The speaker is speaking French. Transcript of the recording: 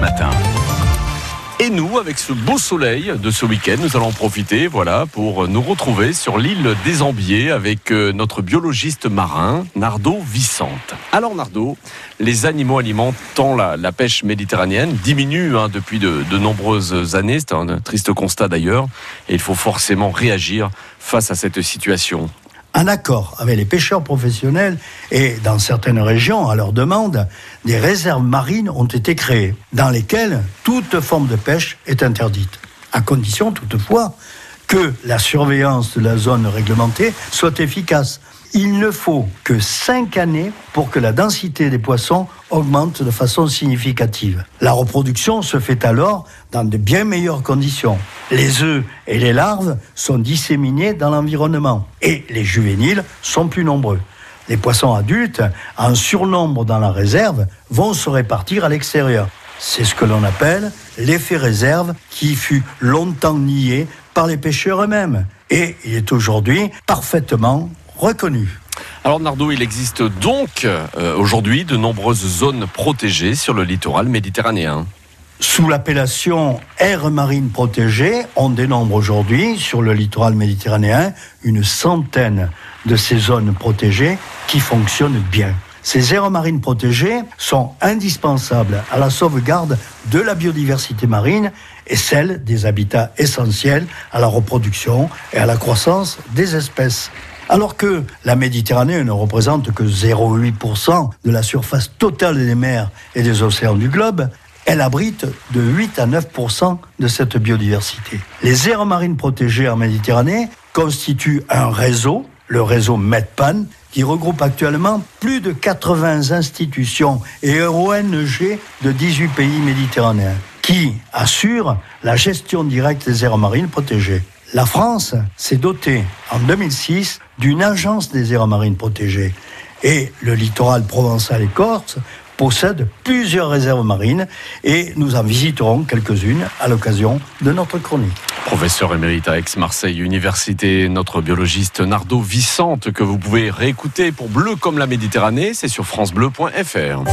Matin. Et nous, avec ce beau soleil de ce week-end, nous allons en profiter, voilà, pour nous retrouver sur l'île des Ambiers avec euh, notre biologiste marin, Nardo Vicente. Alors Nardo, les animaux alimentant la, la pêche méditerranéenne diminuent hein, depuis de, de nombreuses années. C'est un triste constat d'ailleurs, et il faut forcément réagir face à cette situation. En accord avec les pêcheurs professionnels et dans certaines régions, à leur demande, des réserves marines ont été créées, dans lesquelles toute forme de pêche est interdite, à condition toutefois que la surveillance de la zone réglementée soit efficace. Il ne faut que cinq années pour que la densité des poissons augmente de façon significative. La reproduction se fait alors dans de bien meilleures conditions. Les œufs et les larves sont disséminés dans l'environnement et les juvéniles sont plus nombreux. Les poissons adultes, en surnombre dans la réserve, vont se répartir à l'extérieur. C'est ce que l'on appelle l'effet réserve qui fut longtemps nié par les pêcheurs eux-mêmes. Et il est aujourd'hui parfaitement reconnu. Alors Nardo, il existe donc euh, aujourd'hui de nombreuses zones protégées sur le littoral méditerranéen. Sous l'appellation aire marine protégée, on dénombre aujourd'hui sur le littoral méditerranéen une centaine de ces zones protégées qui fonctionnent bien. Ces aires marines protégées sont indispensables à la sauvegarde de la biodiversité marine et celle des habitats essentiels à la reproduction et à la croissance des espèces. Alors que la Méditerranée ne représente que 0,8% de la surface totale des mers et des océans du globe, elle abrite de 8 à 9% de cette biodiversité. Les aires marines protégées en Méditerranée constituent un réseau, le réseau MEDPAN, qui regroupe actuellement plus de 80 institutions et ONG de 18 pays méditerranéens, qui assurent la gestion directe des aires marines protégées. La France s'est dotée en 2006 d'une agence des aires marines protégées et le littoral provençal et corse possède plusieurs réserves marines et nous en visiterons quelques-unes à l'occasion de notre chronique. Professeur émérite à Aix-Marseille Université, notre biologiste Nardo Vicente que vous pouvez réécouter pour Bleu comme la Méditerranée, c'est sur francebleu.fr.